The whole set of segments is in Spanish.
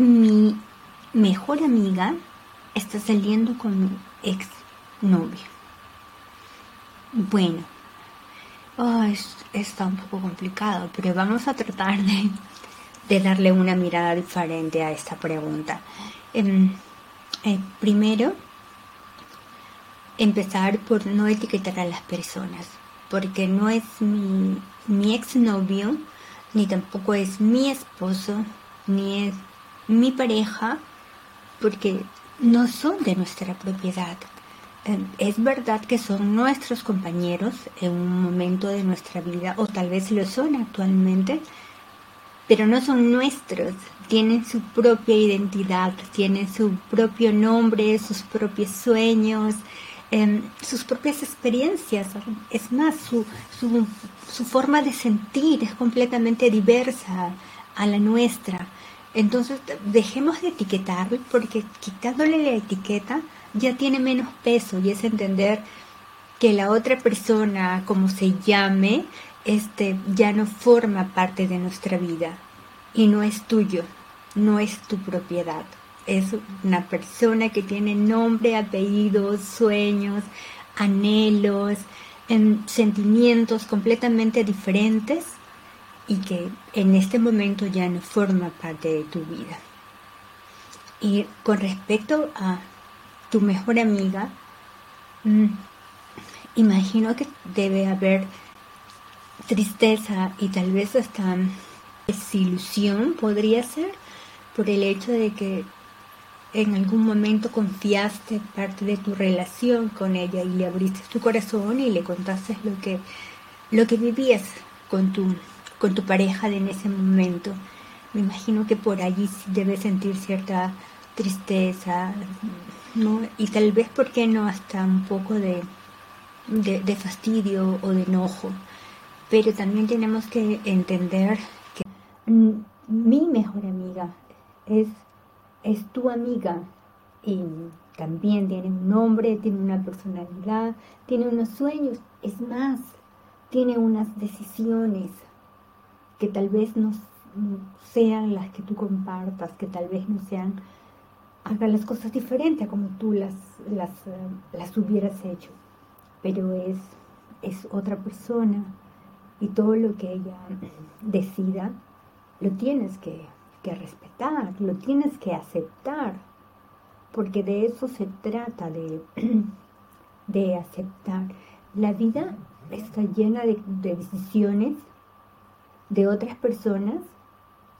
Mi mejor amiga está saliendo con mi ex novio. Bueno, oh, está un poco complicado, pero vamos a tratar de, darle una mirada diferente a esta pregunta. Em, eh, primero, empezar por no etiquetar a las personas, porque no es mi, mi exnovio, ni tampoco es mi esposo, ni es mi pareja, porque no son de nuestra propiedad. Em, es verdad que son nuestros compañeros en un momento de nuestra vida, o tal vez lo son actualmente, pero no son nuestros. Tienen su propia identidad, tienen su propio nombre, sus propios sueños, em, sus propias experiencias. Es más, su, su, su forma de sentir es completamente diversa a la nuestra. Entonces, dejemos de etiquetarlo porque quitándole la etiqueta ya tiene menos peso y es entender que la otra persona, como se llame, este ya no forma parte de nuestra vida y no es tuyo, no es tu propiedad. Es una persona que tiene nombre, apellidos, sueños, anhelos, sentimientos completamente diferentes y que en este momento ya no forma parte de tu vida. Y con respecto a tu mejor amiga, mm, imagino que debe haber tristeza y tal vez hasta desilusión podría ser por el hecho de que en algún momento confiaste parte de tu relación con ella y le abriste tu corazón y le contaste lo que lo que vivías con tu con tu pareja en ese momento. Me imagino que por allí debes sentir cierta tristeza, ¿no? Y tal vez, ¿por qué no? Hasta un poco de, de, fastidio o de enojo. Pero también tenemos que entender que mi mejor amiga es, es tu amiga y también tiene un nombre, tiene una personalidad, tiene unos sueños, es más, tiene unas decisiones, que tal vez no sean las que tú compartas, que tal vez no sean, haga las cosas diferentes a como tú las, las, eh, las hubieras hecho, pero es, es otra persona y todo lo que ella decida lo tienes que, que respetar, lo tienes que aceptar, porque de eso se trata, de, de aceptar. La vida está llena de, de decisiones de otras personas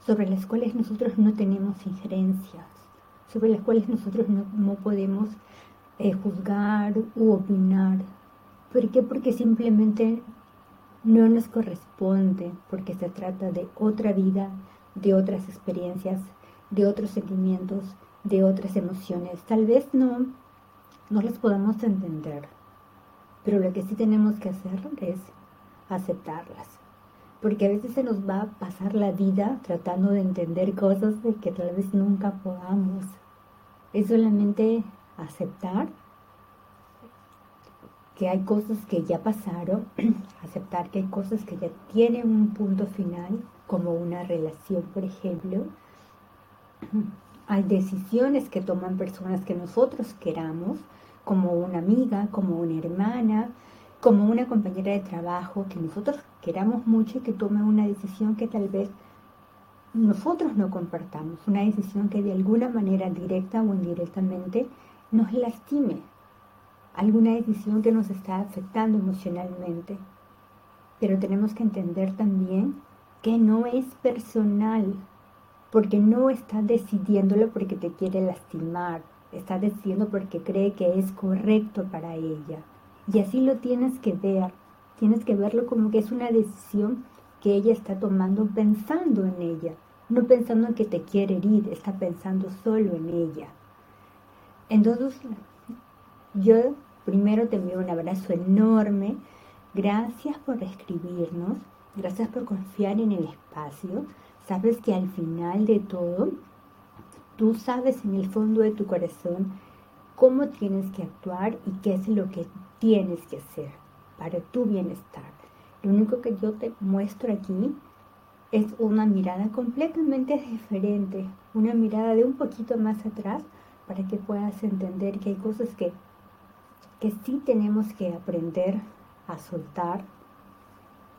sobre las cuales nosotros no tenemos injerencias, sobre las cuales nosotros no, podemos eh, juzgar u opinar. ¿Por qué? Porque simplemente no nos corresponde, porque se trata de otra vida, de otras experiencias, de otros sentimientos, de otras emociones. Tal vez no, no las podamos entender, pero lo que sí tenemos que hacer es aceptarlas porque a veces se nos va a pasar la vida tratando de entender cosas de que tal vez nunca podamos. Es solamente aceptar que hay cosas que ya pasaron, aceptar que hay cosas que ya tienen un punto final, como una relación, por ejemplo. Hay decisiones que toman personas que nosotros queramos, como una amiga, como una hermana, como una compañera de trabajo que nosotros queramos mucho y que tome una decisión que tal vez nosotros no compartamos, una decisión que de alguna manera directa o indirectamente nos lastime, alguna decisión que nos está afectando emocionalmente. Pero tenemos que entender también que no es personal, porque no está decidiéndolo porque te quiere lastimar, está decidiendo porque cree que es correcto para ella. Y así lo tienes que ver, tienes que verlo como que es una decisión que ella está tomando pensando en ella, no pensando en que te quiere herir, está pensando solo en ella. Entonces, yo primero te envío un abrazo enorme, gracias por escribirnos, gracias por confiar en el espacio, sabes que al final de todo, tú sabes en el fondo de tu corazón cómo tienes que actuar y qué es lo que tienes que hacer para tu bienestar. Lo único que yo te muestro aquí es una mirada completamente diferente, una mirada de un poquito más atrás para que puedas entender que hay cosas que, que sí tenemos que aprender a soltar,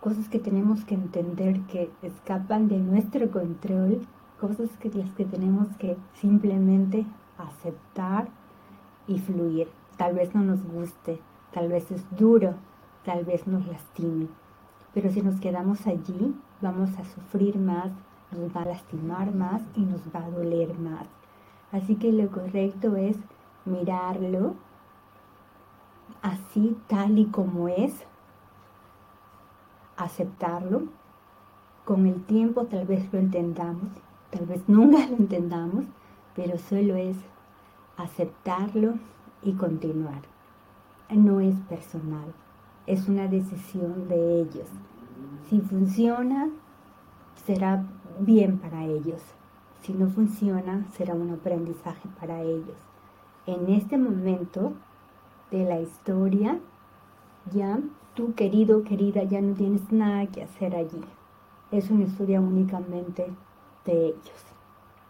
cosas que tenemos que entender que escapan de nuestro control, cosas que las que tenemos que simplemente aceptar y fluir. Tal vez no nos guste, tal vez es duro, tal vez nos lastime, pero si nos quedamos allí, vamos a sufrir más, nos va a lastimar más y nos va a doler más. Así que lo correcto es mirarlo así tal y como es, aceptarlo. Con el tiempo tal vez lo entendamos, tal vez nunca lo entendamos, pero solo es aceptarlo y continuar. No es personal, es una decisión de ellos. Si funciona, será bien para ellos. Si no funciona, será un aprendizaje para ellos. En este momento de la historia, ya tú querido, querida, ya no tienes nada que hacer allí. Es una historia únicamente de ellos.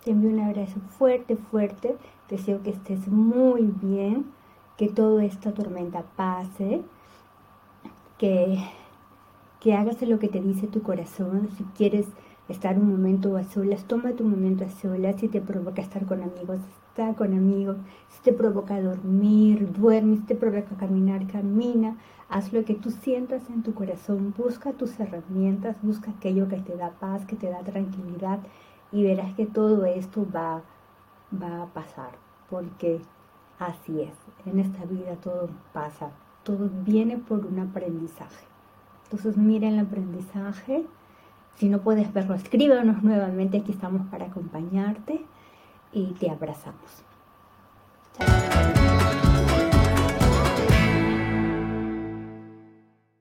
Te envío un abrazo fuerte, fuerte. Deseo que estés muy bien, que toda esta tormenta pase que, que hagas lo que te dice tu corazón. Si quieres estar un momento a solas, toma tu momento a solas. Si te provoca estar con amigos, está con amigos. Si te provoca dormir, duerme. Si te provoca caminar, camina. Haz lo que tú sientas en tu corazón. Busca tus herramientas, busca aquello que te da paz, que te da tranquilidad. Y verás que todo esto va, va a pasar. Porque Así es, en esta vida todo pasa, todo viene por un aprendizaje. Entonces mira el aprendizaje, si no puedes verlo, escríbanos nuevamente, aquí estamos para acompañarte y te abrazamos. Chao.